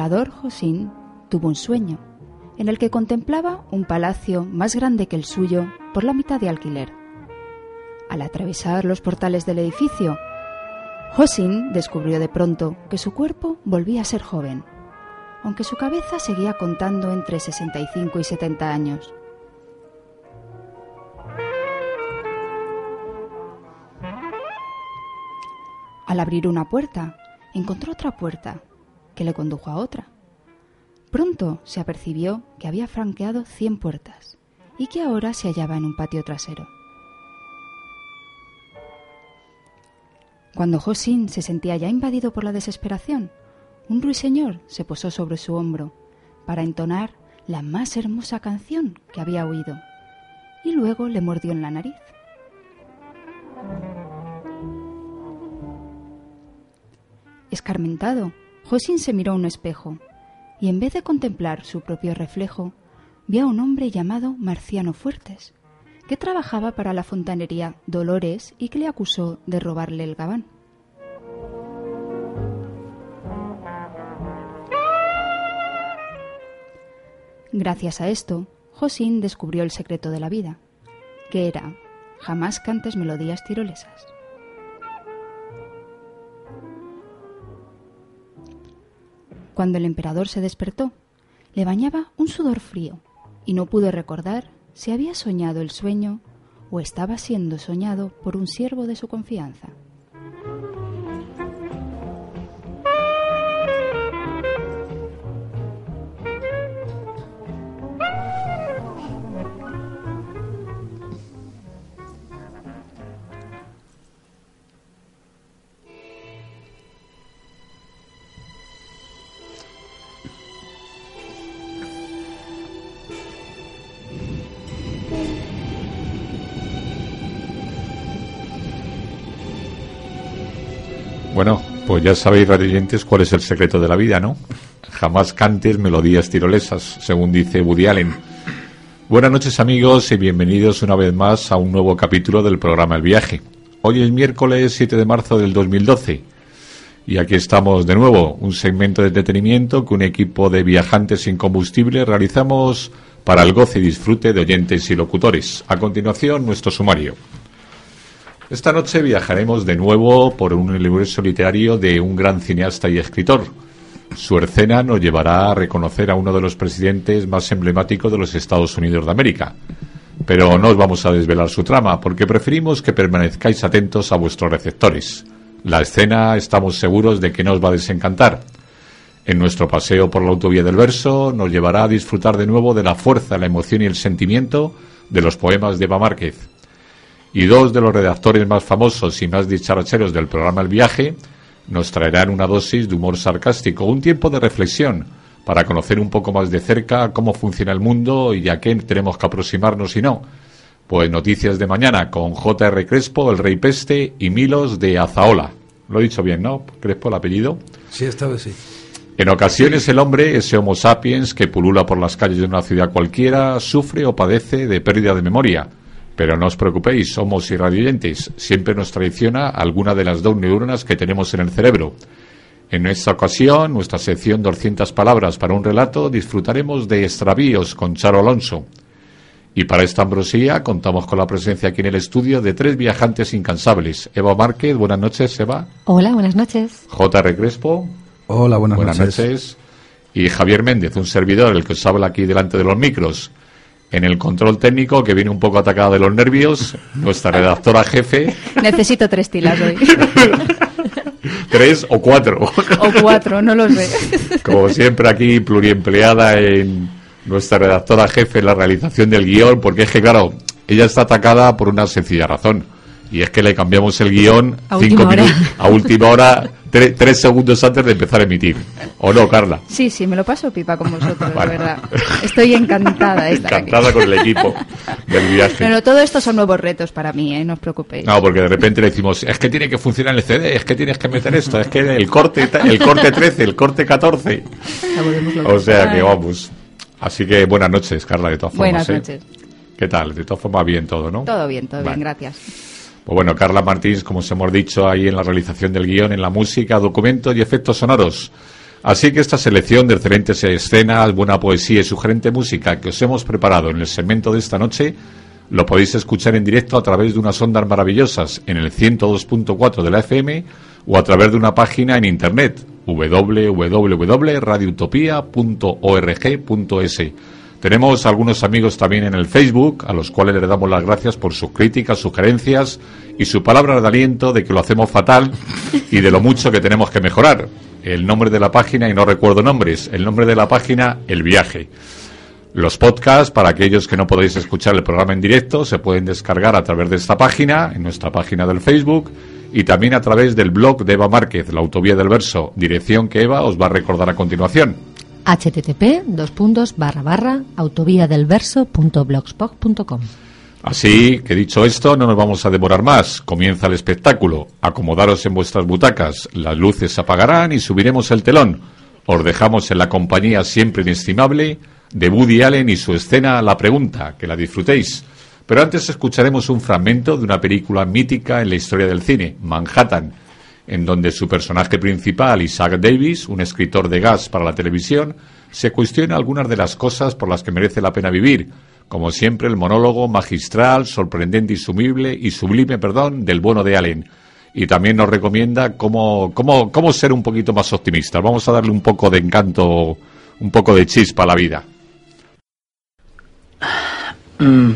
emperador Josin tuvo un sueño en el que contemplaba un palacio más grande que el suyo por la mitad de alquiler. Al atravesar los portales del edificio, Josin descubrió de pronto que su cuerpo volvía a ser joven, aunque su cabeza seguía contando entre 65 y 70 años. Al abrir una puerta, encontró otra puerta que le condujo a otra. Pronto se apercibió que había franqueado cien puertas y que ahora se hallaba en un patio trasero. Cuando Josin se sentía ya invadido por la desesperación, un ruiseñor se posó sobre su hombro para entonar la más hermosa canción que había oído y luego le mordió en la nariz. Escarmentado, Josin se miró a un espejo y en vez de contemplar su propio reflejo, vio a un hombre llamado Marciano Fuertes, que trabajaba para la fontanería Dolores y que le acusó de robarle el gabán. Gracias a esto, Josin descubrió el secreto de la vida, que era jamás cantes melodías tirolesas. Cuando el emperador se despertó, le bañaba un sudor frío y no pudo recordar si había soñado el sueño o estaba siendo soñado por un siervo de su confianza. Ya sabéis, radiantes, cuál es el secreto de la vida, ¿no? Jamás cantes melodías tirolesas, según dice Woody Allen. Buenas noches, amigos, y bienvenidos una vez más a un nuevo capítulo del programa El Viaje. Hoy es miércoles 7 de marzo del 2012. Y aquí estamos de nuevo, un segmento de entretenimiento que un equipo de viajantes sin combustible realizamos para el goce y disfrute de oyentes y locutores. A continuación, nuestro sumario. Esta noche viajaremos de nuevo por un universo literario de un gran cineasta y escritor. Su escena nos llevará a reconocer a uno de los presidentes más emblemáticos de los Estados Unidos de América. Pero no os vamos a desvelar su trama, porque preferimos que permanezcáis atentos a vuestros receptores. La escena estamos seguros de que no os va a desencantar. En nuestro paseo por la autovía del verso nos llevará a disfrutar de nuevo de la fuerza, la emoción y el sentimiento de los poemas de Eva Márquez y dos de los redactores más famosos y más dicharacheros del programa El Viaje nos traerán una dosis de humor sarcástico, un tiempo de reflexión para conocer un poco más de cerca cómo funciona el mundo y a qué tenemos que aproximarnos y no. Pues noticias de mañana con J.R. Crespo, el Rey Peste y Milos de Azaola. Lo he dicho bien, ¿no? Crespo, el apellido. Sí, esta vez sí. En ocasiones el hombre, ese Homo sapiens que pulula por las calles de una ciudad cualquiera, sufre o padece de pérdida de memoria. Pero no os preocupéis, somos irradiantes. Siempre nos traiciona alguna de las dos neuronas que tenemos en el cerebro. En esta ocasión, nuestra sección 200 palabras para un relato, disfrutaremos de extravíos con Charo Alonso. Y para esta ambrosía contamos con la presencia aquí en el estudio de tres viajantes incansables. Eva Márquez, buenas noches, Eva. Hola, buenas noches. J.R. Crespo, Hola, buenas, buenas noches. noches. Y Javier Méndez, un servidor, el que os habla aquí delante de los micros. En el control técnico, que viene un poco atacado de los nervios, nuestra redactora jefe, Necesito tres tilas hoy. tres o cuatro. o cuatro, no lo sé. Como siempre aquí, pluriempleada en nuestra redactora jefe en la realización del guion, porque es que, claro, ella está atacada por una sencilla razón. Y es que le cambiamos el guion A cinco última hora. minutos, a última hora, tre- tres segundos antes de empezar a emitir. ¿O no, Carla? Sí, sí, me lo paso pipa con vosotros, Vale. de verdad. Estoy encantada de estar aquí. Encantada con el equipo del viaje. Pero todo esto son nuevos retos para mí, ¿eh? no os preocupéis. No, porque de repente le decimos, es que tiene que funcionar el CD, es que tienes que meter esto, es que el corte, el corte 13, el corte 14. Ya volvemos locos. O sea que vamos. Así que buenas noches, Carla, de todas formas. Buenas ¿eh? noches. ¿Qué tal? De todas formas, bien todo, ¿no? Todo bien, todo Vale. bien, gracias. Pues bueno, Carla Martins, como os hemos dicho, ahí en la realización del guion, en la música, documentos y efectos sonoros. Así que esta selección de excelentes escenas, buena poesía y sugerente música que os hemos preparado en el segmento de esta noche, lo podéis escuchar en directo a través de unas ondas maravillosas en el 102.4 de la FM o a través de una página en internet www.radioutopia.org.es. Tenemos algunos amigos también en el Facebook, a los cuales les damos las gracias por sus críticas, sugerencias y su palabra de aliento de que lo hacemos fatal y de lo mucho que tenemos que mejorar. El nombre de la página, y no recuerdo nombres, el nombre de la página, El Viaje. Los podcasts, para aquellos que no podéis escuchar el programa en directo, se pueden descargar a través de esta página, en nuestra página del Facebook, y también a través del blog de Eva Márquez, la autovía del verso, dirección que Eva os va a recordar a continuación. Http dos puntos barra barra autoviadelverso.blogspot.com Así que dicho esto, no nos vamos a demorar más. Comienza el espectáculo. Acomodaros en vuestras butacas. Las luces se apagarán y subiremos el telón. Os dejamos en la compañía siempre inestimable de Woody Allen y su escena La Pregunta. Que la disfrutéis. Pero antes escucharemos un fragmento de una película mítica en la historia del cine, Manhattan, en donde su personaje principal, Isaac Davis, un escritor de gas para la televisión, se cuestiona algunas de las cosas por las que merece la pena vivir, como siempre el monólogo magistral, sorprendente y sublime, y sublime perdón, del bueno de Allen. Y también nos recomienda cómo, cómo, cómo ser un poquito más optimistas. Vamos a darle un poco de encanto, un poco de chispa a la vida. Mm,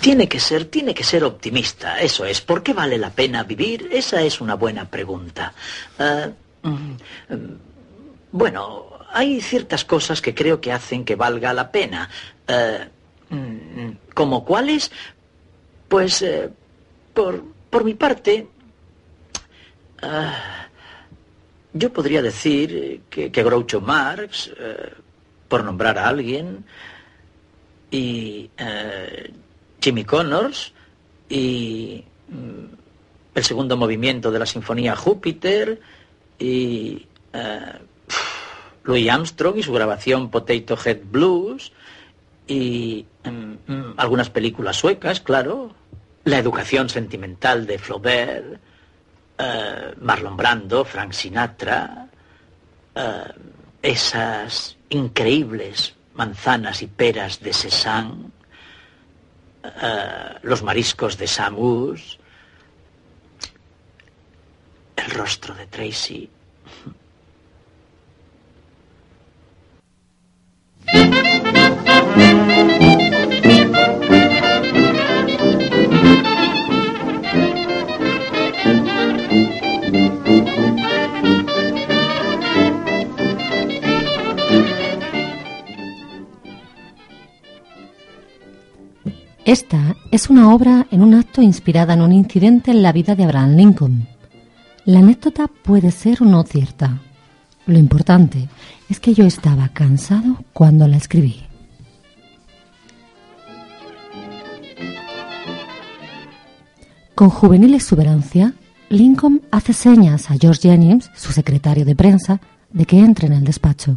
tiene que ser, tiene que ser optimista, eso es. ¿Por qué vale la pena vivir? Esa es una buena pregunta. Ah, mm, bueno, hay ciertas cosas que creo que hacen que valga la pena. Ah, mm, ¿Como cuáles? Pues, eh, por, por mi parte, ah, yo podría decir que, que Groucho Marx, eh, por nombrar a alguien, y eh, Jimmy Connors y mm, el segundo movimiento de la Sinfonía Júpiter y eh, Louis Armstrong y su grabación Potato Head Blues y mm, mm, algunas películas suecas, claro, la educación sentimental de Flaubert, eh, Marlon Brando, Frank Sinatra, esas increíbles manzanas y peras de Cézanne, eh, los mariscos de Samus, el rostro de Tracy. Esta es una obra en un acto inspirada en un incidente en la vida de Abraham Lincoln. La anécdota puede ser o no cierta. Lo importante es que yo estaba cansado cuando la escribí. Con juvenil exuberancia, Lincoln hace señas a George Jennings, su secretario de prensa, de que entre en el despacho.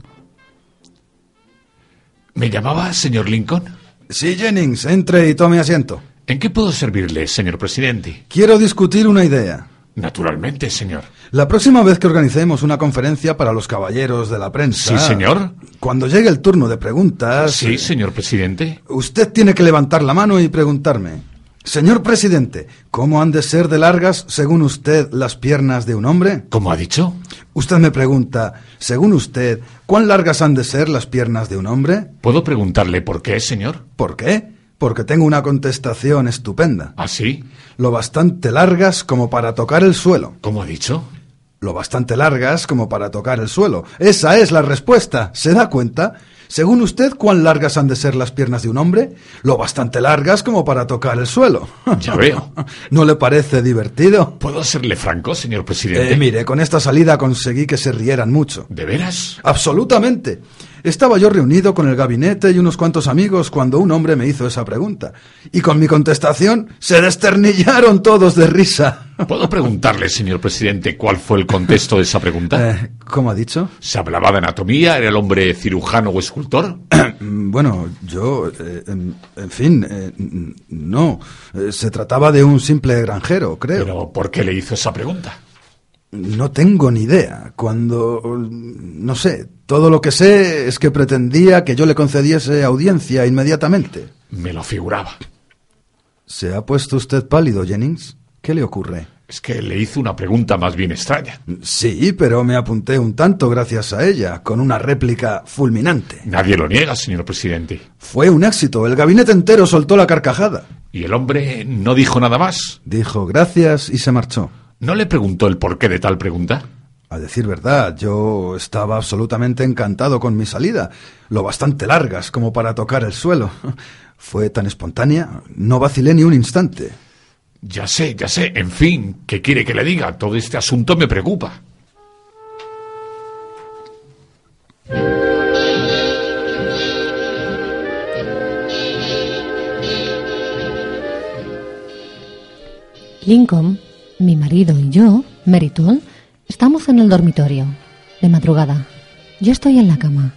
¿Me llamaba señor Lincoln? Sí, Jennings, entre y tome asiento. ¿En qué puedo servirle, señor presidente? Quiero discutir una idea. Naturalmente, señor. La próxima vez que organicemos una conferencia para los caballeros de la prensa... Sí, señor. Cuando llegue el turno de preguntas... Sí, señor presidente. Usted tiene que levantar la mano y preguntarme. Señor presidente, ¿cómo han de ser de largas, según usted, las piernas de un hombre? ¿Cómo ha dicho? Usted me pregunta, según usted, ¿cuán largas han de ser las piernas de un hombre? ¿Puedo preguntarle por qué, señor? ¿Por qué? Porque tengo una contestación estupenda. ¿Ah, sí? Lo bastante largas como para tocar el suelo. ¿Cómo ha dicho? Lo bastante largas como para tocar el suelo. Esa es la respuesta. ¿Se da cuenta? Según usted, ¿cuán largas han de ser las piernas de un hombre? Lo bastante largas como para tocar el suelo. Ya veo. ¿No le parece divertido? ¿Puedo serle franco, señor presidente? Eh, mire, con esta salida conseguí que se rieran mucho. ¿De veras? Absolutamente. Estaba yo reunido con el gabinete y unos cuantos amigos cuando un hombre me hizo esa pregunta. Y con mi contestación se desternillaron todos de risa. ¿Puedo preguntarle, señor presidente, cuál fue el contexto de esa pregunta? Eh, ¿Cómo ha dicho? ¿Se hablaba de anatomía? ¿Era el hombre cirujano o escultor? Bueno, yo, eh, en, en fin, eh, no. Eh, se trataba de un simple granjero, creo. ¿Pero por qué le hizo esa pregunta? No tengo ni idea. Cuando... No sé. Todo lo que sé es que pretendía que yo le concediese audiencia inmediatamente. Me lo figuraba. ¿Se ha puesto usted pálido, Jennings? ¿Qué le ocurre? Es que le hizo una pregunta más bien extraña. Sí, pero me apunté un tanto gracias a ella, con una réplica fulminante. Nadie lo niega, señor presidente. Fue un éxito. El gabinete entero soltó la carcajada. ¿Y el hombre no dijo nada más? Dijo gracias y se marchó. ¿No le preguntó el porqué de tal pregunta? A decir verdad, yo estaba absolutamente encantado con mi salida, lo bastante largas como para tocar el suelo. Fue tan espontánea, no vacilé ni un instante. Ya sé, ya sé. En fin, ¿qué quiere que le diga? Todo este asunto me preocupa. Lincoln, mi marido y yo, Meriton, estamos en el dormitorio. De madrugada. Yo estoy en la cama.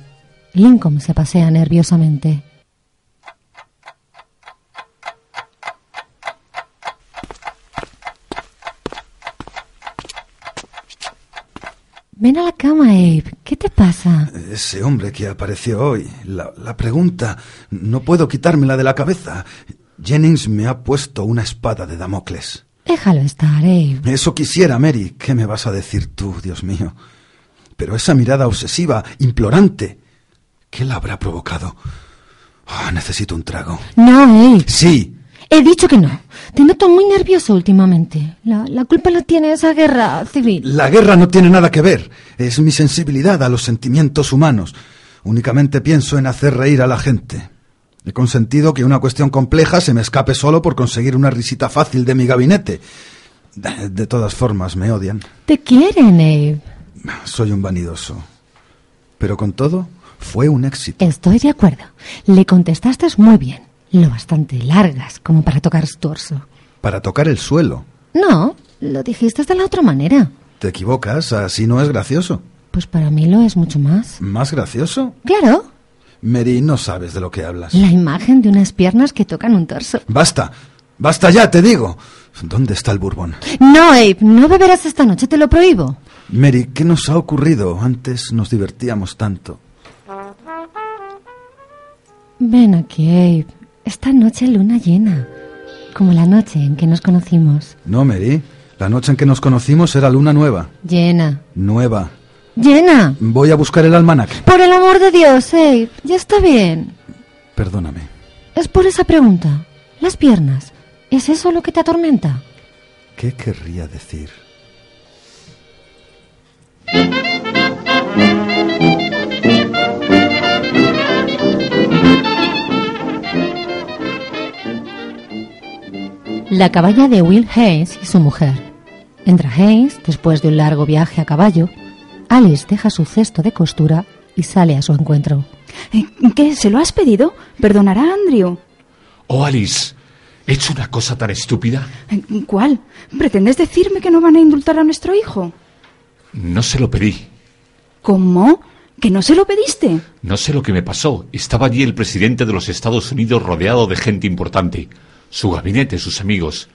Lincoln se pasea nerviosamente. Ven a la cama, Abe. ¿Qué te pasa? Ese hombre que apareció hoy, la, la pregunta, no puedo quitármela de la cabeza. Jennings me ha puesto una espada de Damocles. Déjalo estar, Abe. Eso quisiera, Mary. ¿Qué me vas a decir tú, Dios mío? Pero esa mirada obsesiva, implorante, ¿qué la habrá provocado? Ah, necesito un trago. No, Abe. Sí, He dicho que no. Te noto muy nervioso últimamente. La, la culpa la tiene esa guerra civil. la guerra no tiene nada que ver. Es mi sensibilidad a los sentimientos humanos. Únicamente pienso en hacer reír a la gente. He consentido que una cuestión compleja se me escape solo por conseguir una risita fácil de mi gabinete. De de todas formas, me odian. Te quieren, Abe. Soy un vanidoso. Pero con todo, fue un éxito. Estoy de acuerdo. Le contestaste muy bien. Lo bastante largas como para tocar su torso. Para tocar el suelo. No, lo dijiste de la otra manera. Te equivocas, así no es gracioso. Pues para mí lo es mucho más. ¿Más gracioso? Claro, Mary, no sabes de lo que hablas. la imagen de unas piernas que tocan un torso. Basta, basta ya, te digo. ¿Dónde está el Bourbon? No, Abe, no beberás esta noche, te lo prohíbo. Mary, ¿qué nos ha ocurrido? Antes nos divertíamos tanto. Ven aquí, Abe. Esta noche luna llena. Como la noche en que nos conocimos. No, Mary. La noche en que nos conocimos era luna nueva. Llena. Nueva. Llena. Voy a buscar el almanaque. Por el amor de Dios, Abe. Ya está bien. Perdóname. Es por esa pregunta. Las piernas. ¿Es eso lo que te atormenta? ¿Qué querría decir? La caballa de Will Hayes y su mujer. Entra Hayes después de un largo viaje a caballo. Alice deja su cesto de costura y sale a su encuentro. ¿Qué? ¿Se lo has pedido? Perdonará a Andrew. Oh, Alice, ¿he hecho una cosa tan estúpida? Eh, ¿Cuál? ¿Pretendes decirme que no van a indultar a nuestro hijo? No se lo pedí. ¿Cómo? ¿Que no se lo pediste? No sé lo que me pasó. Estaba allí el presidente de los Estados Unidos rodeado de gente importante. Su gabinete, sus amigos.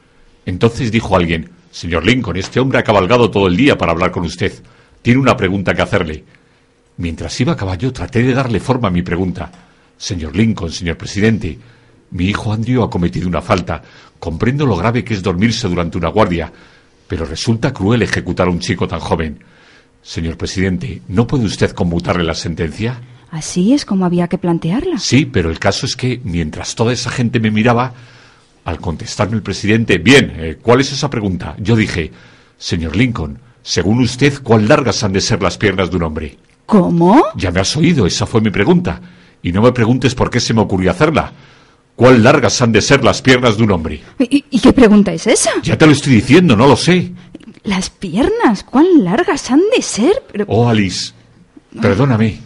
Entonces dijo alguien, Señor Lincoln, este hombre ha cabalgado todo el día para hablar con usted. Tiene una pregunta que hacerle. Mientras iba a caballo traté de darle forma a mi pregunta. Señor Lincoln, señor presidente, mi hijo Andrew ha cometido una falta. Comprendo lo grave que es dormirse durante una guardia, pero resulta cruel ejecutar a un chico tan joven. Señor presidente, ¿no puede usted conmutarle la sentencia? Así es como había que plantearla. Sí, pero el caso es que mientras toda esa gente me miraba, al contestarme el presidente, bien, eh, ¿cuál es esa pregunta? Yo dije, señor Lincoln, según usted, ¿cuán largas han de ser las piernas de un hombre? ¿Cómo? Ya me has oído, esa fue mi pregunta. Y no me preguntes por qué se me ocurrió hacerla. ¿Cuán largas han de ser las piernas de un hombre? ¿Y, y qué pregunta es esa? Ya te lo estoy diciendo, no lo sé. Las piernas, ¿cuán largas han de ser? Pero, Oh, Alice, perdóname.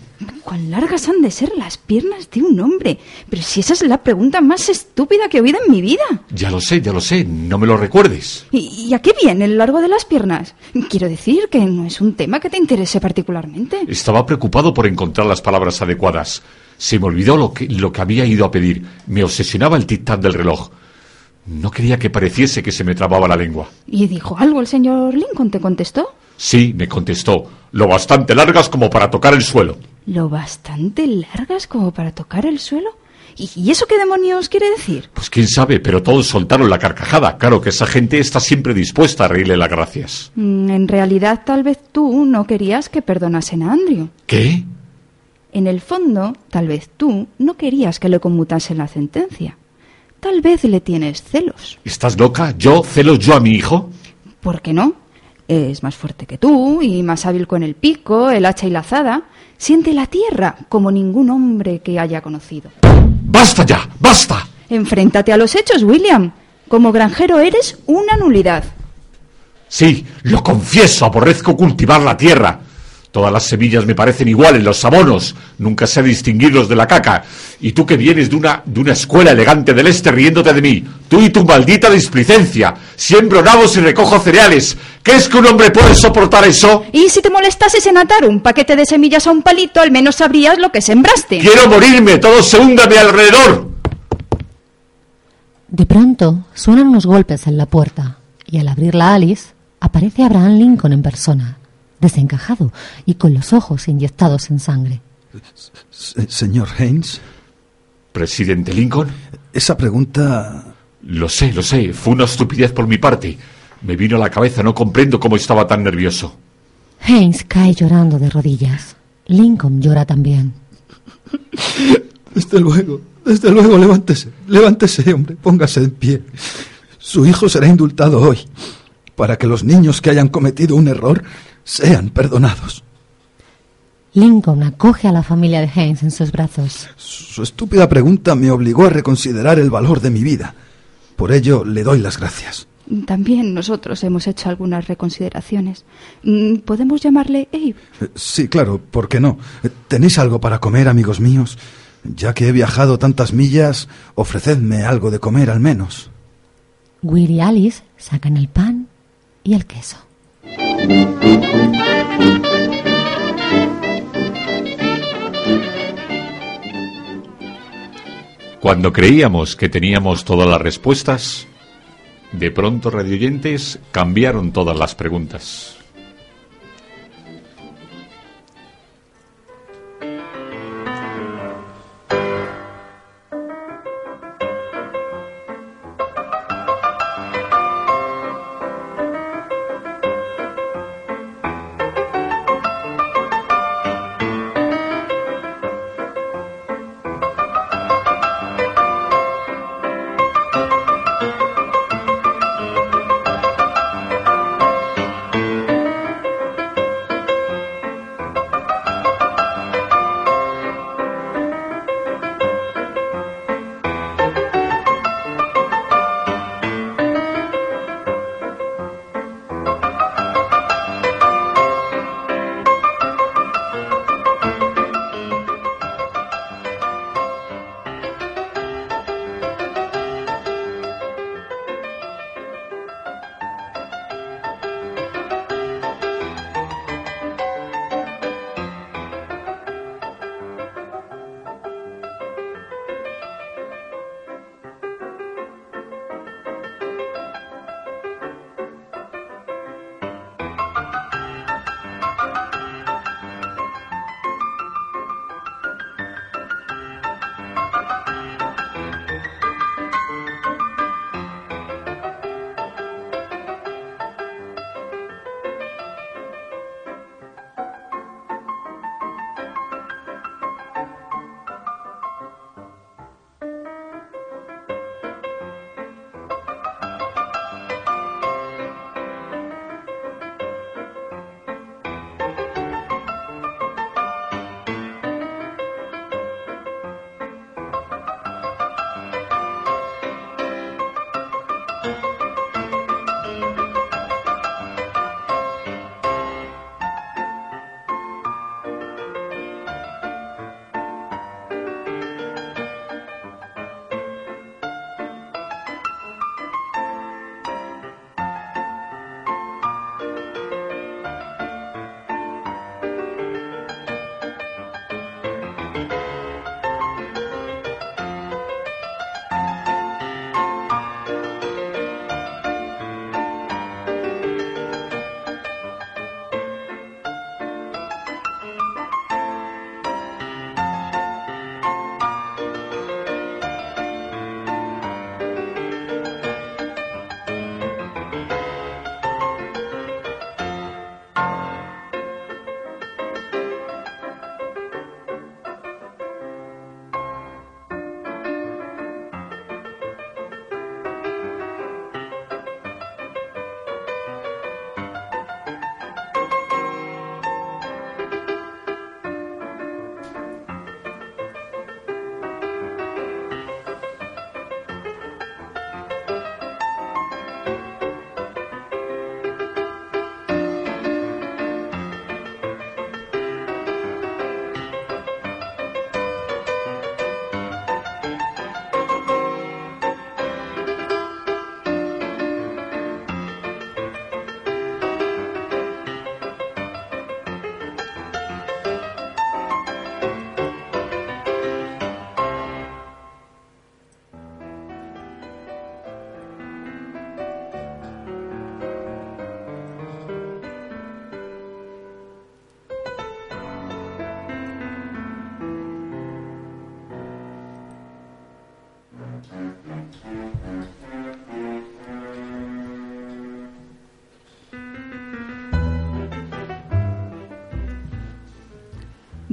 ¿Cuán largas han de ser las piernas de un hombre? Pero si esa es la pregunta más estúpida que he oído en mi vida. Ya lo sé, ya lo sé, no me lo recuerdes. ¿Y, y a qué viene el largo de las piernas? Quiero decir que no es un tema que te interese particularmente. Estaba preocupado por encontrar las palabras adecuadas. Se me olvidó lo que, lo que había ido a pedir. Me obsesionaba el tic-tac del reloj. No quería que pareciese que se me trababa la lengua. ¿Y dijo algo el señor Lincoln? ¿Te contestó? Sí, me contestó, lo bastante largas como para tocar el suelo. ¿Lo bastante largas como para tocar el suelo? ¿Y, eso qué demonios quiere decir? Pues quién sabe, pero todos soltaron la carcajada. Claro que esa gente está siempre dispuesta a reírle las gracias. Mm, En realidad, tal vez tú no querías que perdonasen a Andrew. ¿Qué? En el fondo, tal vez tú no querías que le conmutasen la sentencia. Tal vez le tienes celos. ¿Estás loca? ¿Yo celos yo a mi hijo? ¿Por qué no? Es más fuerte que tú y más hábil con el pico, el hacha y la azada. Siente la tierra como ningún hombre que haya conocido. ¡Basta ya! ¡Basta! Enfréntate a los hechos, William. Como granjero eres una nulidad. Sí, lo confieso, aborrezco cultivar la tierra. Todas las semillas me parecen iguales, los abonos. Nunca sé distinguirlos de la caca. Y tú que vienes de una, de una escuela elegante del este riéndote de mí. Tú y tu maldita displicencia. Siembro nabos y recojo cereales. ¿Qué es que un hombre puede soportar eso? Y si te molestases en atar un paquete de semillas a un palito, al menos sabrías lo que sembraste. Quiero morirme, todo se hunda a mi alrededor. De pronto suenan unos golpes en la puerta y al abrirla Alice aparece Abraham Lincoln en persona, desencajado y con los ojos inyectados en sangre. Se- señor Haynes, Presidente Lincoln, esa pregunta... lo sé, lo sé, fue una estupidez por mi parte. Me vino a la cabeza, no comprendo cómo estaba tan nervioso. Haynes cae llorando de rodillas. Lincoln llora también. Desde luego, desde luego, levántese, levántese, hombre, póngase en pie. Su hijo será indultado hoy, para que los niños que hayan cometido un error sean perdonados. Lincoln acoge a la familia de Haynes en sus brazos. Su estúpida pregunta me obligó a reconsiderar el valor de mi vida. Por ello le doy las gracias. También nosotros hemos hecho algunas reconsideraciones. Mm, ¿Podemos llamarle Abe? Eh, Sí, claro, ¿por qué no? Eh, ¿Tenéis algo para comer, amigos míos? Ya que he viajado tantas millas, ofrecedme algo de comer al menos. Will y Alice sacan el pan y el queso. Cuando creíamos que teníamos todas las respuestas, de pronto radioyentes cambiaron todas las preguntas.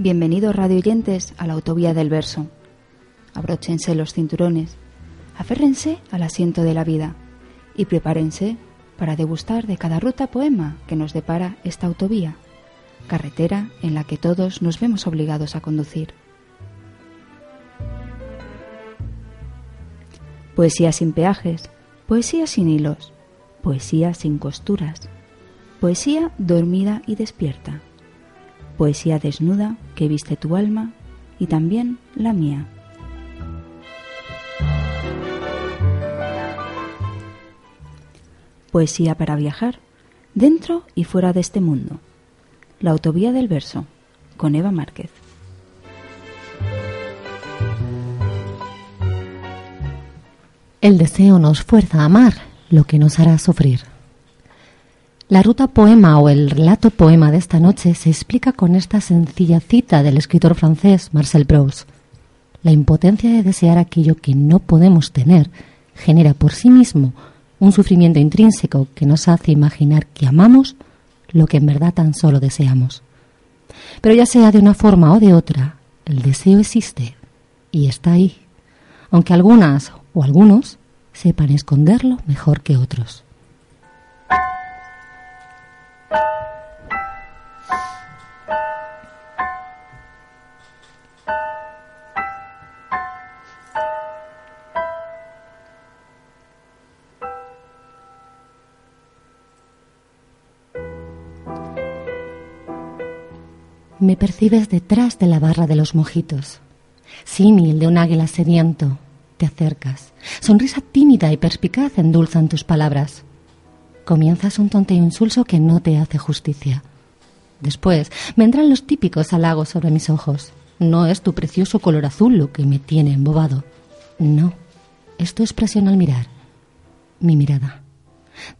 Bienvenidos radioyentes a la autovía del verso. Abróchense los cinturones, aférrense al asiento de la vida y prepárense para degustar de cada ruta poema que nos depara esta autovía, carretera en la que todos nos vemos obligados a conducir. Poesía sin peajes, poesía sin hilos, poesía sin costuras, poesía dormida y despierta poesía desnuda que viste tu alma y también la mía. Poesía para viajar, dentro y fuera de este mundo. La autovía del verso, con Eva Márquez. El deseo nos fuerza a amar lo que nos hará sufrir. La ruta poema o el relato poema de esta noche se explica con esta sencilla cita del escritor francés Marcel Proust. La impotencia de desear aquello que no podemos tener genera por sí mismo un sufrimiento intrínseco que nos hace imaginar que amamos lo que en verdad tan solo deseamos. Pero ya sea de una forma o de otra, el deseo existe y está ahí, aunque algunas o algunos sepan esconderlo mejor que otros. Me percibes detrás de la barra de los mojitos. Símil de un águila sediento, te acercas. Sonrisa tímida y perspicaz endulzan tus palabras. Comienzas un tonteo insulso que no te hace justicia. Después vendrán los típicos halagos sobre mis ojos. No es tu precioso color azul lo que me tiene embobado. No, es tu expresión al mirar. Mi mirada.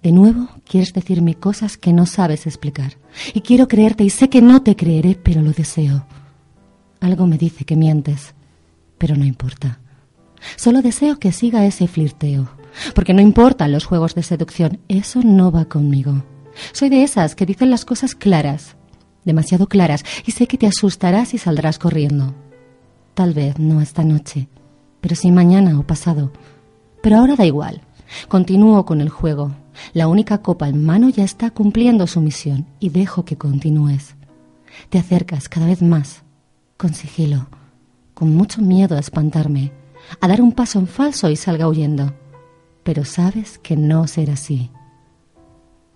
De nuevo, quieres decirme cosas que no sabes explicar. Y quiero creerte y sé que no te creeré, pero lo deseo. Algo me dice que mientes, pero no importa. Solo deseo que siga ese flirteo, porque no importan los juegos de seducción, eso no va conmigo. Soy de esas que dicen las cosas claras, demasiado claras, y sé que te asustarás y saldrás corriendo. Tal vez no esta noche, pero sí mañana o pasado. Pero ahora da igual. Continúo con el juego. La única copa en mano ya está cumpliendo su misión y dejo que continúes. Te acercas cada vez más, con sigilo, con mucho miedo a espantarme, a dar un paso en falso y salga huyendo. Pero sabes que no será así.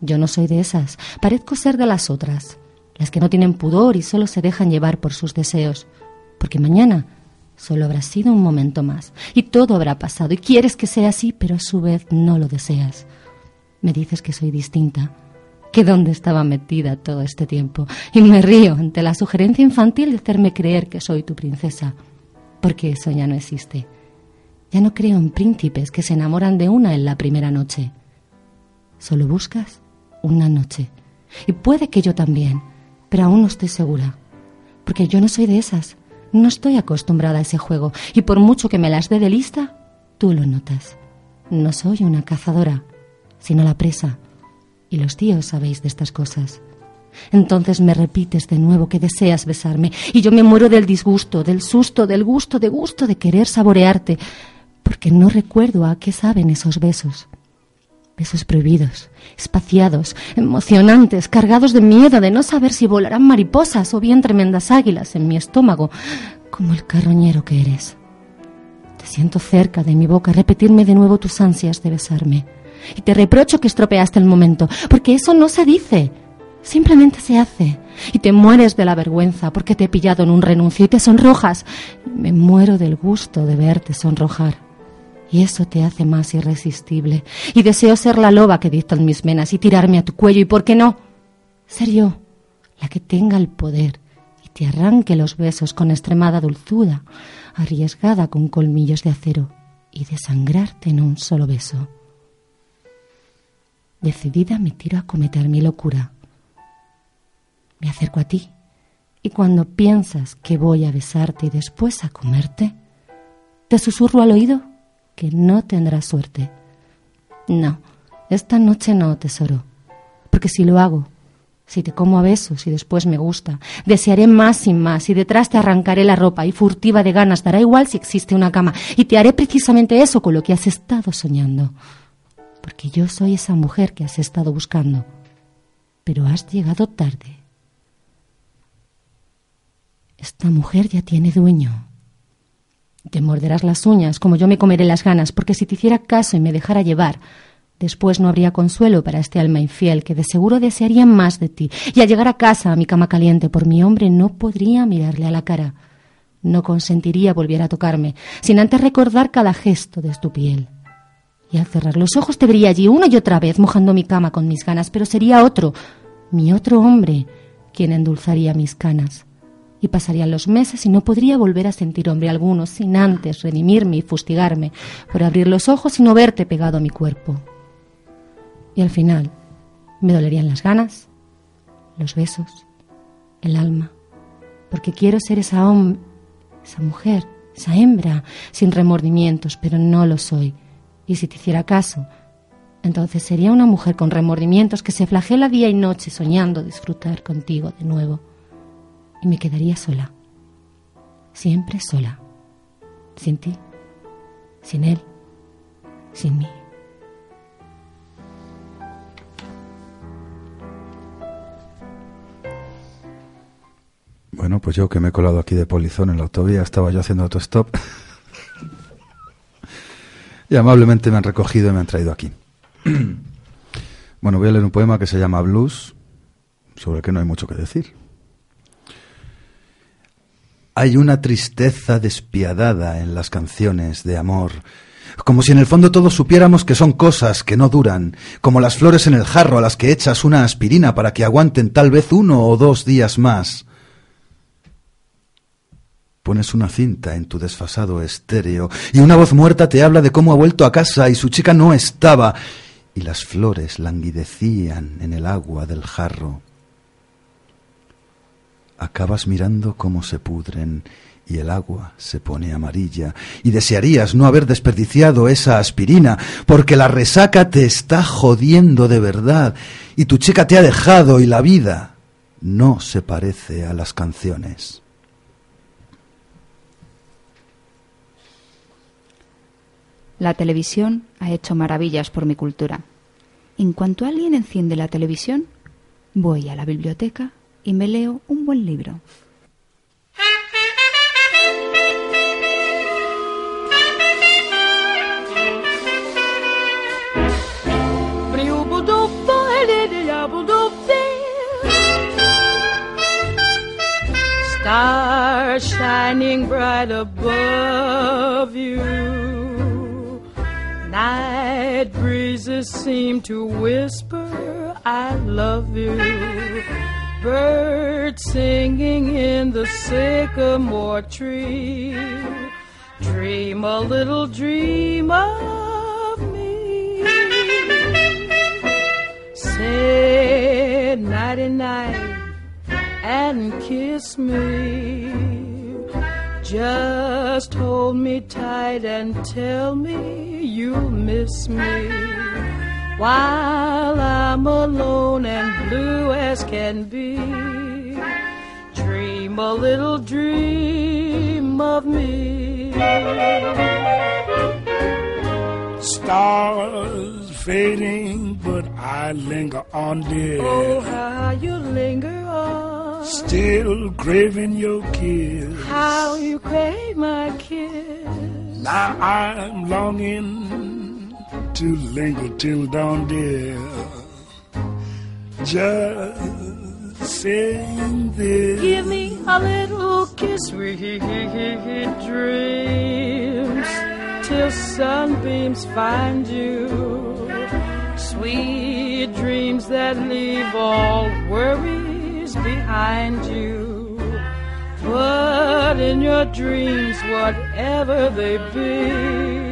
Yo no soy de esas, parezco ser de las otras, las que no tienen pudor y solo se dejan llevar por sus deseos, porque mañana Solo habrá sido un momento más y todo habrá pasado y quieres que sea así, pero a su vez no lo deseas. Me dices que soy distinta, que dónde estaba metida todo este tiempo y me río ante la sugerencia infantil de hacerme creer que soy tu princesa, porque eso ya no existe. Ya no creo en príncipes que se enamoran de una en la primera noche. Solo buscas una noche. Y puede que yo también, pero aún no estoy segura, porque yo no soy de esas. No estoy acostumbrada a ese juego y por mucho que me las dé de lista, tú lo notas. No soy una cazadora, sino la presa. Y los tíos sabéis de estas cosas. Entonces me repites de nuevo que deseas besarme y yo me muero del disgusto, del susto, del gusto, de gusto de querer saborearte, porque no recuerdo a qué saben esos besos. Besos prohibidos, espaciados, emocionantes, cargados de miedo de no saber si volarán mariposas o bien tremendas águilas en mi estómago, como el carroñero que eres. Te siento cerca de mi boca repetirme de nuevo tus ansias de besarme. Y te reprocho que estropeaste el momento, porque eso no se dice, simplemente se hace. Y te mueres de la vergüenza porque te he pillado en un renuncio y te sonrojas. Me muero del gusto de verte sonrojar y eso te hace más irresistible. Y deseo ser la loba que dictan mis venas y tirarme a tu cuello y, ¿por qué no? Ser yo, la que tenga el poder y te arranque los besos con extremada dulzura, arriesgada con colmillos de acero y desangrarte en un solo beso. Decidida me tiro a cometer mi locura. Me acerco a ti y cuando piensas que voy a besarte y después a comerte, te susurro al oído que no tendrás suerte. No, esta noche no, tesoro, porque si lo hago, si te como a besos y después me gusta, desearé más y más y detrás te arrancaré la ropa y furtiva de ganas dará igual si existe una cama y te haré precisamente eso con lo que has estado soñando. Porque yo soy esa mujer que has estado buscando. Pero has llegado tarde. Esta mujer ya tiene dueño. Te morderás las uñas como yo me comeré las ganas, porque si te hiciera caso y me dejara llevar, Después no habría consuelo para este alma infiel que de seguro desearía más de ti. Y al llegar a casa, a mi cama caliente por mi hombre, no podría mirarle a la cara. No consentiría volver a tocarme, sin antes recordar cada gesto de tu piel. Y al cerrar los ojos te vería allí una y otra vez mojando mi cama con mis ganas, pero sería otro, mi otro hombre, quien endulzaría mis canas. Y pasarían los meses y no podría volver a sentir hombre alguno sin antes redimirme y fustigarme por abrir los ojos y no verte pegado a mi cuerpo. Y al final me dolerían las ganas, los besos, el alma, porque quiero ser esa hombre, esa mujer, esa hembra, sin remordimientos, pero no lo soy. Y si te hiciera caso, entonces sería una mujer con remordimientos que se flagela día y noche soñando disfrutar contigo de nuevo. Y me quedaría sola, siempre sola, sin ti, sin él, sin mí. Bueno, pues yo que me he colado aquí de polizón en la autovía, estaba yo haciendo autostop. y amablemente me han recogido y me han traído aquí. bueno, voy a leer un poema que se llama Blues, sobre el que no hay mucho que decir. Hay una tristeza despiadada en las canciones de amor, como si en el fondo todos supiéramos que son cosas que no duran, como las flores en el jarro a las que echas una aspirina para que aguanten tal vez uno o dos días más. Pones una cinta en tu desfasado estéreo y una voz muerta te habla de cómo ha vuelto a casa y su chica no estaba y las flores languidecían en el agua del jarro. Acabas mirando cómo se pudren y el agua se pone amarilla y desearías no haber desperdiciado esa aspirina porque la resaca te está jodiendo de verdad y tu chica te ha dejado y la vida no se parece a las canciones. La televisión ha hecho maravillas por mi cultura. En cuanto alguien enciende la televisión, voy a la biblioteca y me leo un buen libro. Stars shining bright above you. Night breezes seem to whisper, I love you. Birds singing in the sycamore tree. Dream a little dream of me. Say nighty night and kiss me. Just hold me tight and tell me you'll miss me while I'm alone and blue as can be. Dream a little dream of me. Stars fading, but I linger on, dear. Oh, how you linger on. Still craving your kiss. How you crave my kiss. Now I'm longing to linger till dawn, dear. Just saying this. Give me a little kiss, sweet dreams, till sunbeams find you. Sweet dreams that leave all worries behind you. But in your dreams, whatever they be,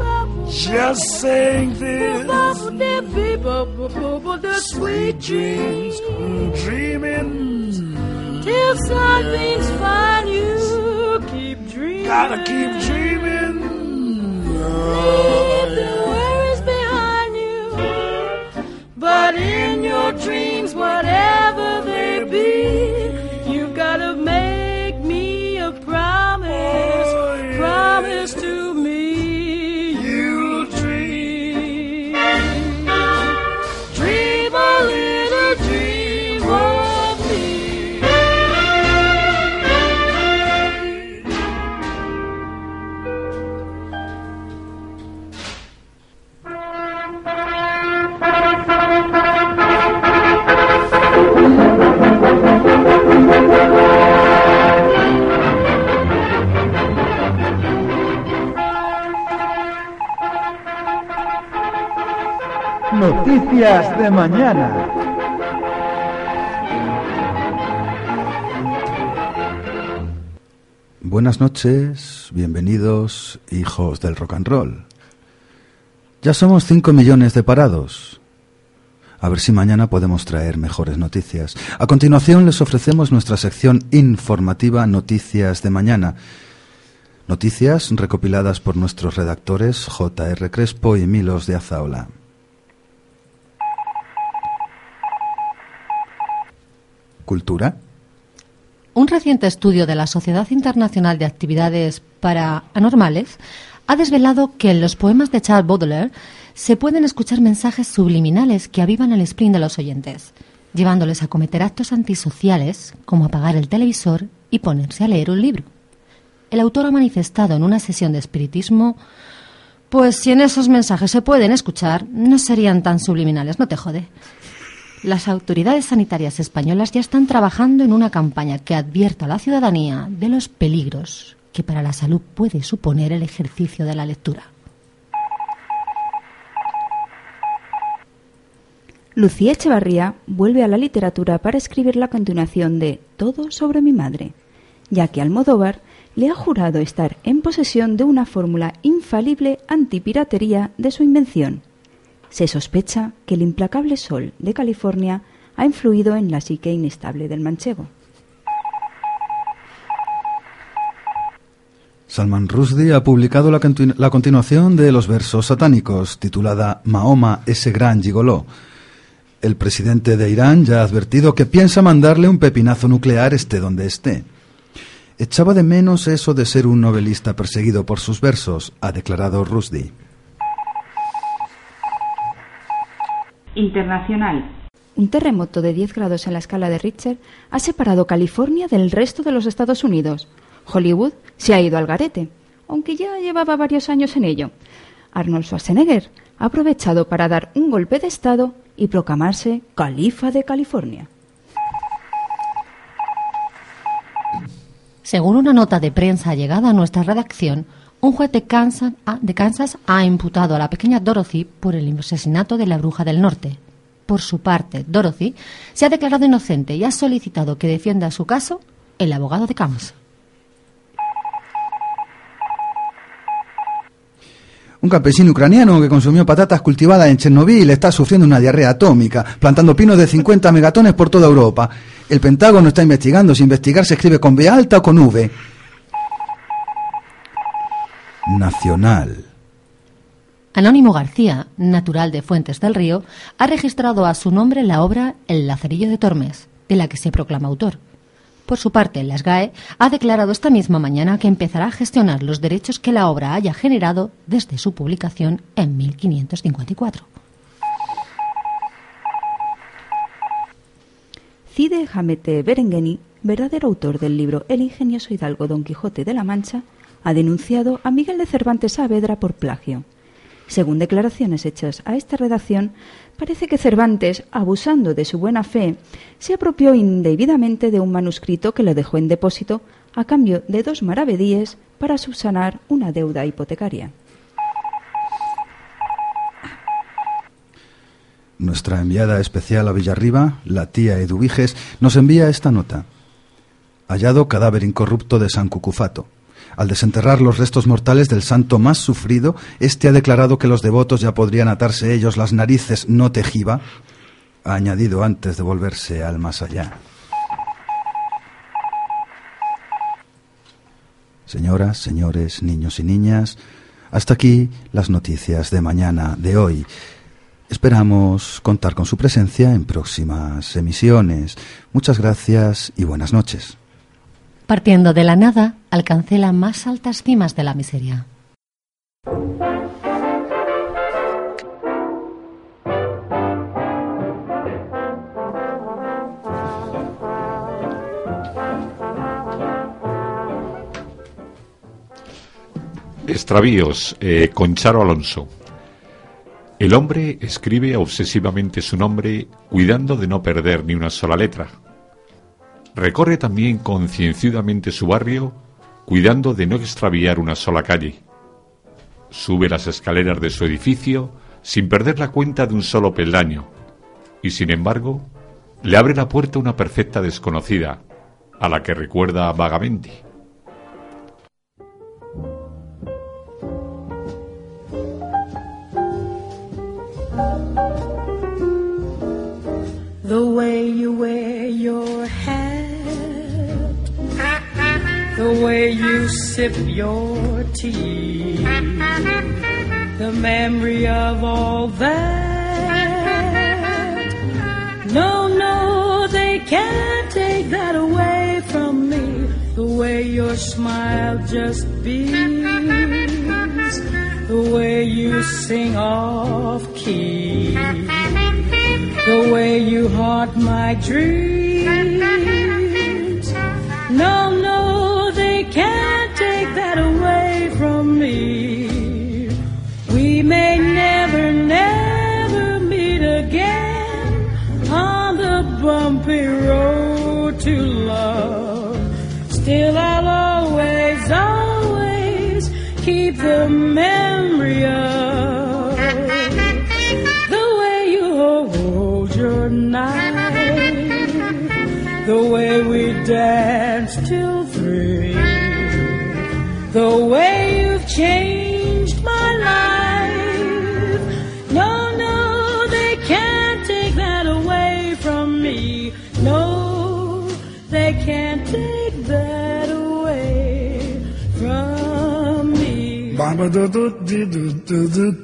Just saying this. Sweet dreams, dreaming. Till something's fine, you keep dreaming. Gotta keep dreaming. Leave the worries behind you. But in your dreams, whatever Noticias de mañana. Buenas noches, bienvenidos, hijos del rock and roll. Ya somos 5 millones de parados. A ver si mañana podemos traer mejores noticias. A continuación les ofrecemos nuestra sección informativa Noticias de Mañana. Noticias recopiladas por nuestros redactores J.R. Crespo y Milos de Azaola. Cultura. Un reciente estudio de la Sociedad Internacional de Actividades para Anormales ha desvelado que en los poemas de Charles Baudelaire se pueden escuchar mensajes subliminales que avivan el spleen de los oyentes, llevándoles a cometer actos antisociales como apagar el televisor y ponerse a leer un libro. El autor ha manifestado en una sesión de espiritismo, pues si en esos mensajes se pueden escuchar, no serían tan subliminales, no te jode. Las autoridades sanitarias españolas ya están trabajando en una campaña que advierta a la ciudadanía de los peligros que para la salud puede suponer el ejercicio de la lectura. Lucía Echevarría vuelve a la literatura para escribir la continuación de Todo sobre mi madre, ya que Almodóvar le ha jurado estar en posesión de una fórmula infalible antipiratería de su invención. Se sospecha que el implacable sol de California ha influido en la psique inestable del manchego. Salman Rushdie ha publicado la, continu- la continuación de los versos satánicos, titulada Mahoma, ese gran gigoló. El presidente de Irán ya ha advertido que piensa mandarle un pepinazo nuclear esté donde esté. Echaba de menos eso de ser un novelista perseguido por sus versos, ha declarado Rushdie. Internacional. Un terremoto de 10 grados en la escala de Richter ha separado California del resto de los Estados Unidos. Hollywood se ha ido al garete, aunque ya llevaba varios años en ello. Arnold Schwarzenegger ha aprovechado para dar un golpe de Estado y proclamarse califa de California. Según una nota de prensa llegada a nuestra redacción, un juez de Kansas, de Kansas ha imputado a la pequeña Dorothy por el asesinato de la bruja del norte. Por su parte, Dorothy se ha declarado inocente y ha solicitado que defienda su caso el abogado de Kansas. Un campesino ucraniano que consumió patatas cultivadas en Chernobyl está sufriendo una diarrea atómica, plantando pinos de 50 megatones por toda Europa. El Pentágono está investigando si investigar se escribe con B alta o con V. Nacional. Anónimo García, natural de Fuentes del Río, ha registrado a su nombre la obra El Lazarillo de Tormes, de la que se proclama autor. Por su parte, la SGAE ha declarado esta misma mañana que empezará a gestionar los derechos que la obra haya generado desde su publicación en 1554. Cide Hamete Berengeni, verdadero autor del libro El ingenioso hidalgo Don Quijote de la Mancha, ha denunciado a Miguel de Cervantes Saavedra por plagio. Según declaraciones hechas a esta redacción, parece que Cervantes, abusando de su buena fe, se apropió indebidamente de un manuscrito que lo dejó en depósito a cambio de dos maravedíes para subsanar una deuda hipotecaria. Nuestra enviada especial a Villarriba, la tía Eduviges, nos envía esta nota. Hallado cadáver incorrupto de San Cucufato. Al desenterrar los restos mortales del santo más sufrido, éste ha declarado que los devotos ya podrían atarse ellos las narices no tejiba, ha añadido antes de volverse al más allá. Señoras, señores, niños y niñas, hasta aquí las noticias de mañana de hoy. Esperamos contar con su presencia en próximas emisiones. Muchas gracias y buenas noches. Partiendo de la nada, alcancé las más altas cimas de la miseria. Extravíos, eh, Alonso. El hombre escribe obsesivamente su nombre cuidando de no perder ni una sola letra. Recorre también concienzudamente su barrio cuidando de no extraviar una sola calle. Sube las escaleras de su edificio sin perder la cuenta de un solo peldaño y sin embargo le abre la puerta una perfecta desconocida a la que recuerda vagamente. The way you wear your the way you sip your tea, the memory of all that. No, no, they can't take that away from me. The way your smile just beams, the way you sing off key the way you haunt my dreams. The memory of the way you hold your knife, the way we danced till three, the way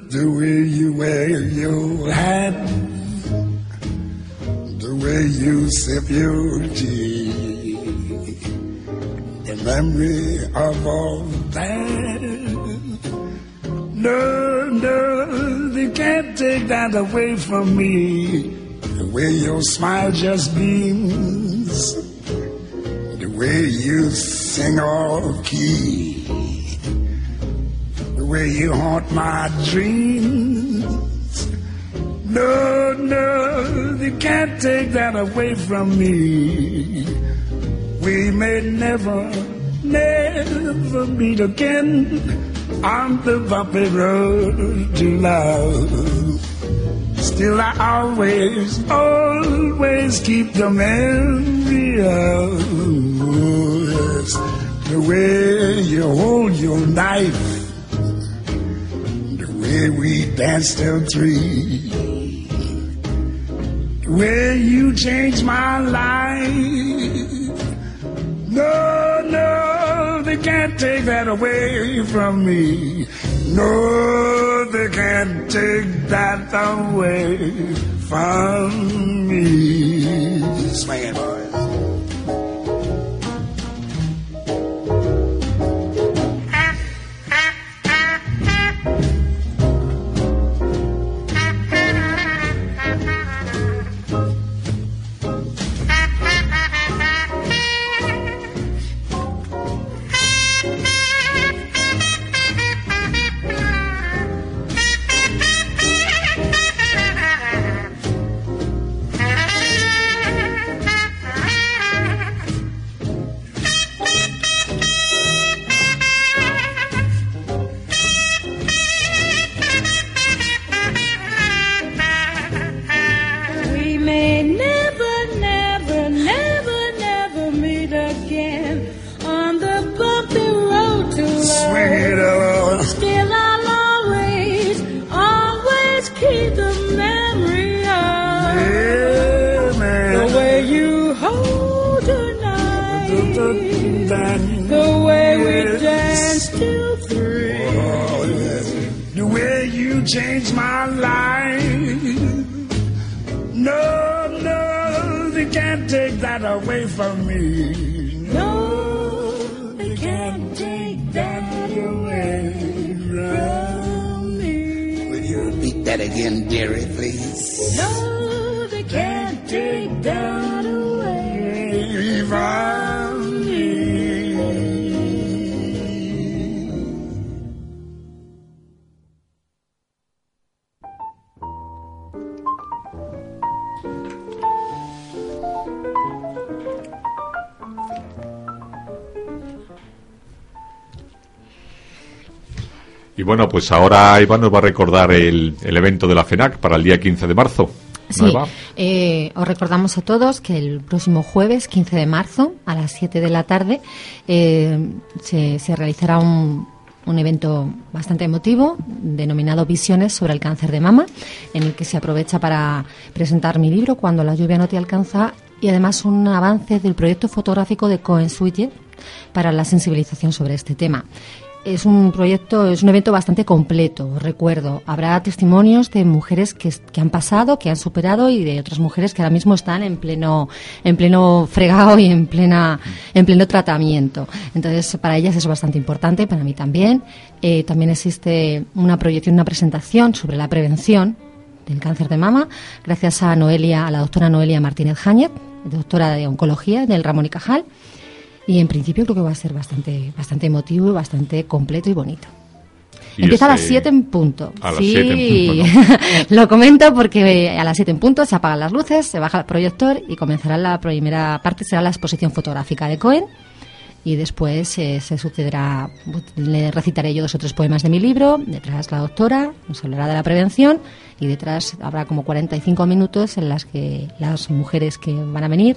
the way you wear your hat, the way you sip your tea, the memory of all that. No, no, they can't take that away from me. The way your smile just beams, the way you sing off key way you haunt my dreams. No, no, you can't take that away from me. We may never, never meet again on the bumpy road to love. Still, I always, always keep the memory of yes, the way you hold your knife we danced till three, way you changed my life. No, no, they can't take that away from me. No, they can't take that away from me. Swing it, boys. Bueno, pues ahora Iván nos va a recordar el, el evento de la FENAC para el día 15 de marzo. Sí, eh, os recordamos a todos que el próximo jueves, 15 de marzo, a las 7 de la tarde, eh, se, se realizará un, un evento bastante emotivo denominado Visiones sobre el cáncer de mama, en el que se aprovecha para presentar mi libro Cuando la lluvia no te alcanza y además un avance del proyecto fotográfico de Cohen Suite para la sensibilización sobre este tema. Es un proyecto, es un evento bastante completo, recuerdo. Habrá testimonios de mujeres que, que han pasado, que han superado y de otras mujeres que ahora mismo están en pleno, en pleno fregado y en plena, en pleno tratamiento. Entonces, para ellas es bastante importante, para mí también. Eh, también existe una proyección, una presentación sobre la prevención del cáncer de mama, gracias a Noelia, a la doctora Noelia Martínez Jáñez, doctora de oncología del Ramón y Cajal. Y en principio creo que va a ser bastante, bastante emotivo y bastante completo y bonito. Y Empieza a las ese- 7 en punto. a las sí, 7 en punto, lo comento porque a las 7 en punto se apagan las luces, se baja el proyector y comenzará la primera parte, será la exposición fotográfica de Cohen. Y después eh, se sucederá, le recitaré yo dos o tres poemas de mi libro, detrás la doctora, nos hablará de la prevención y detrás habrá como 45 minutos en las que las mujeres que van a venir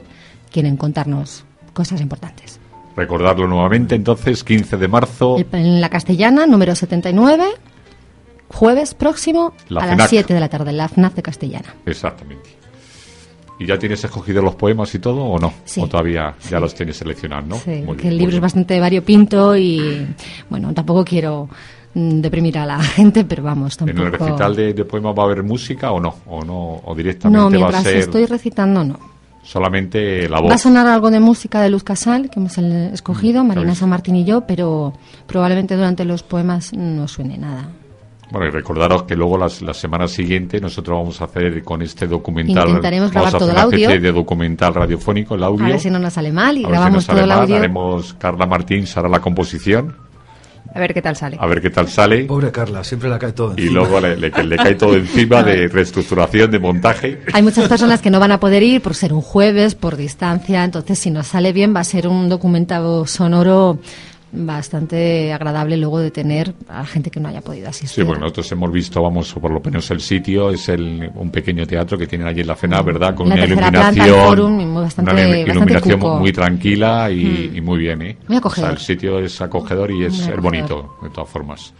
quieren contarnos cosas importantes. Recordarlo nuevamente, entonces, 15 de marzo, En la castellana, número 79, jueves próximo La a FNAC. las 7 de la tarde, la FNAC de castellana. exactamente. ¿Y ya tienes escogido los poemas y todo o no? Sí. ¿O todavía ya los tienes seleccionados, no? Sí, Muy que bien, el libro es bastante variopinto y, bueno, tampoco quiero mm, deprimir a la gente, pero vamos, ¿En tampoco... el recital de, de poemas va a haber música o no? ¿O no? ¿O directamente No, va a mientras ser estoy recitando, no. Solamente la voz? Va a sonar algo de música de Luz Casal, que hemos el- escogido, Marina. San Martín y yo, pero probablemente durante los poemas no suene nada. Bueno, y recordaros que luego las, la semana siguiente nosotros vamos a hacer con este documental. Intentaremos vamos grabar todo el audio. de documental radiofónico, el audio. A ver si no nos sale mal y si grabamos sale todo el mal, audio. Haremos, Carla Martín hará la composición, A ver qué tal sale. a ver qué tal sale. Pobre Carla, siempre la cae todo. Y encima. luego le, le- le cae todo encima de reestructuración, de montaje. Hay muchas personas que no van a poder ir por ser un jueves, por distancia, entonces si nos sale bien va a ser un documentado sonoro bastante agradable luego de tener a la gente que no haya podido asistir. Sí, bueno, nosotros hemos visto, vamos, por lo menos el sitio, es el, un pequeño teatro que tienen allí en la FENA, ¿verdad? Con La una iluminación, forum, bastante- una bastante iluminación muy tranquila y, Mm. y muy bien, ¿eh? Muy acogedor. O sea, el sitio es acogedor y es, Muy es acogedor. bonito, de todas formas.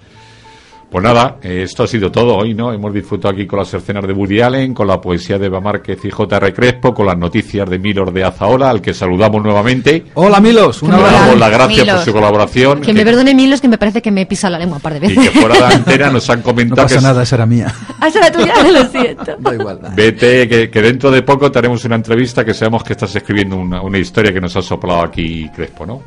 Pues nada, eh, esto ha sido todo hoy, ¿no? Hemos disfrutado aquí con las escenas de Woody Allen, con la poesía de Eva Márquez y J.R. Crespo, con las noticias de Milor de Azaola, al que saludamos nuevamente. Hola, Milos. Un me Le abrazo. damos las gracias por Milos. su colaboración. Que me perdone Milos, que me parece que me he pisado la lengua un par de y veces. que fuera de la antena nos han No comentado pasa que nada, esa era mía. Ah, esa era tuya, lo siento. Da igual. Vete, que, que dentro de poco tenemos una entrevista que sabemos que estás escribiendo una, una historia que nos ha soplado aquí Crespo, ¿no?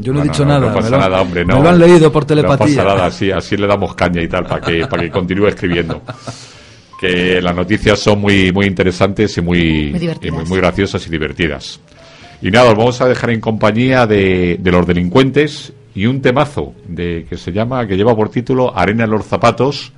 Yo no he dicho no, nada. No pasa me lo, nada, hombre, no. Me lo han leído por No telepatía. pasa nada, así, así le damos caña y tal, para que, para que continúe escribiendo. Que las noticias son muy, muy interesantes y muy, Muy divertidas. y muy, muy graciosas y divertidas. Y nada, os vamos a dejar en compañía de, de los delincuentes y un temazo de que se llama, que lleva por título Arena en los zapatos.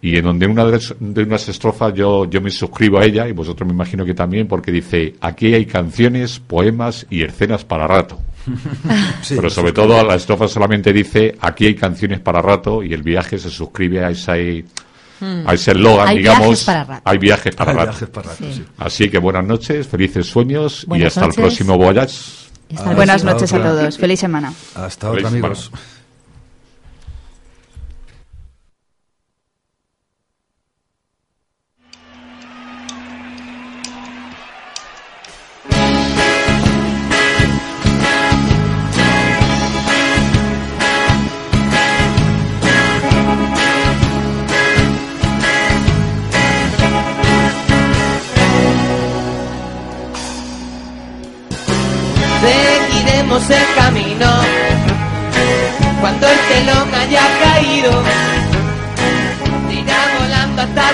Y en donde una de, de unas estrofas yo, yo me suscribo a ella, y vosotros me imagino que también, porque dice, aquí hay canciones, poemas y escenas para rato. Sí, Pero sobre todo la estrofa solamente dice, aquí hay canciones para rato, y el viaje se suscribe a ese a ese eslogan, Hay digamos, viajes para rato. hay viajes para Hay rato. viajes para rato, Sí. sí. Así que buenas noches, felices sueños y hasta noches. el próximo Voyage. Buenas noches a todos. Feliz semana. Hasta Feliz otra, amigos. semana.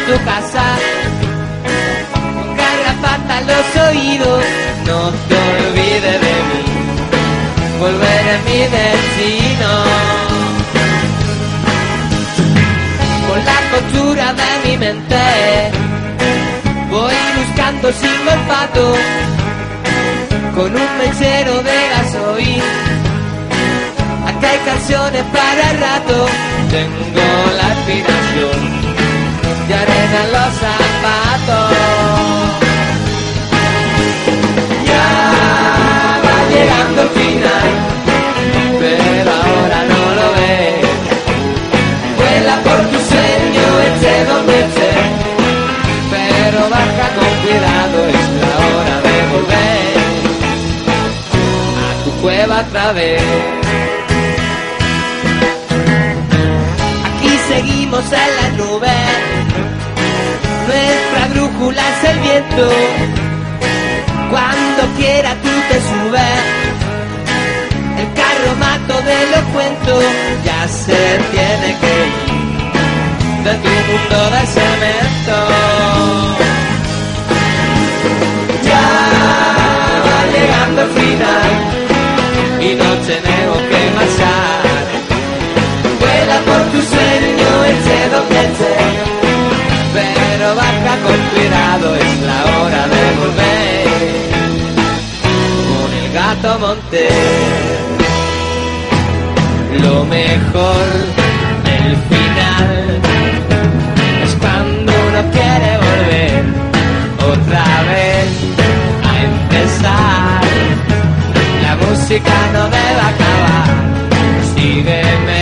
Tu casa. Con garrapata en los oídos, no te olvides de mí. Volver es mi destino. Por la costura de mi mente, voy buscando sin olfato con un mechero de gasoil. Acá hay canciones para el rato, tengo la inspiración de arena en los zapatos. Ya va llegando el final, pero ahora no lo ves. Vuela el viento. Cuando quiera tú te subes, el carro mato de los cuentos ya se tiene que ir de tu mundo de cemento. Ya va llegando el final y no tenemos que marchar. Vuela por tu sueño, eche donde es la hora de volver. Con el gato monté lo mejor del final es cuando uno quiere volver otra vez a empezar. La música no debe acabar, sígueme,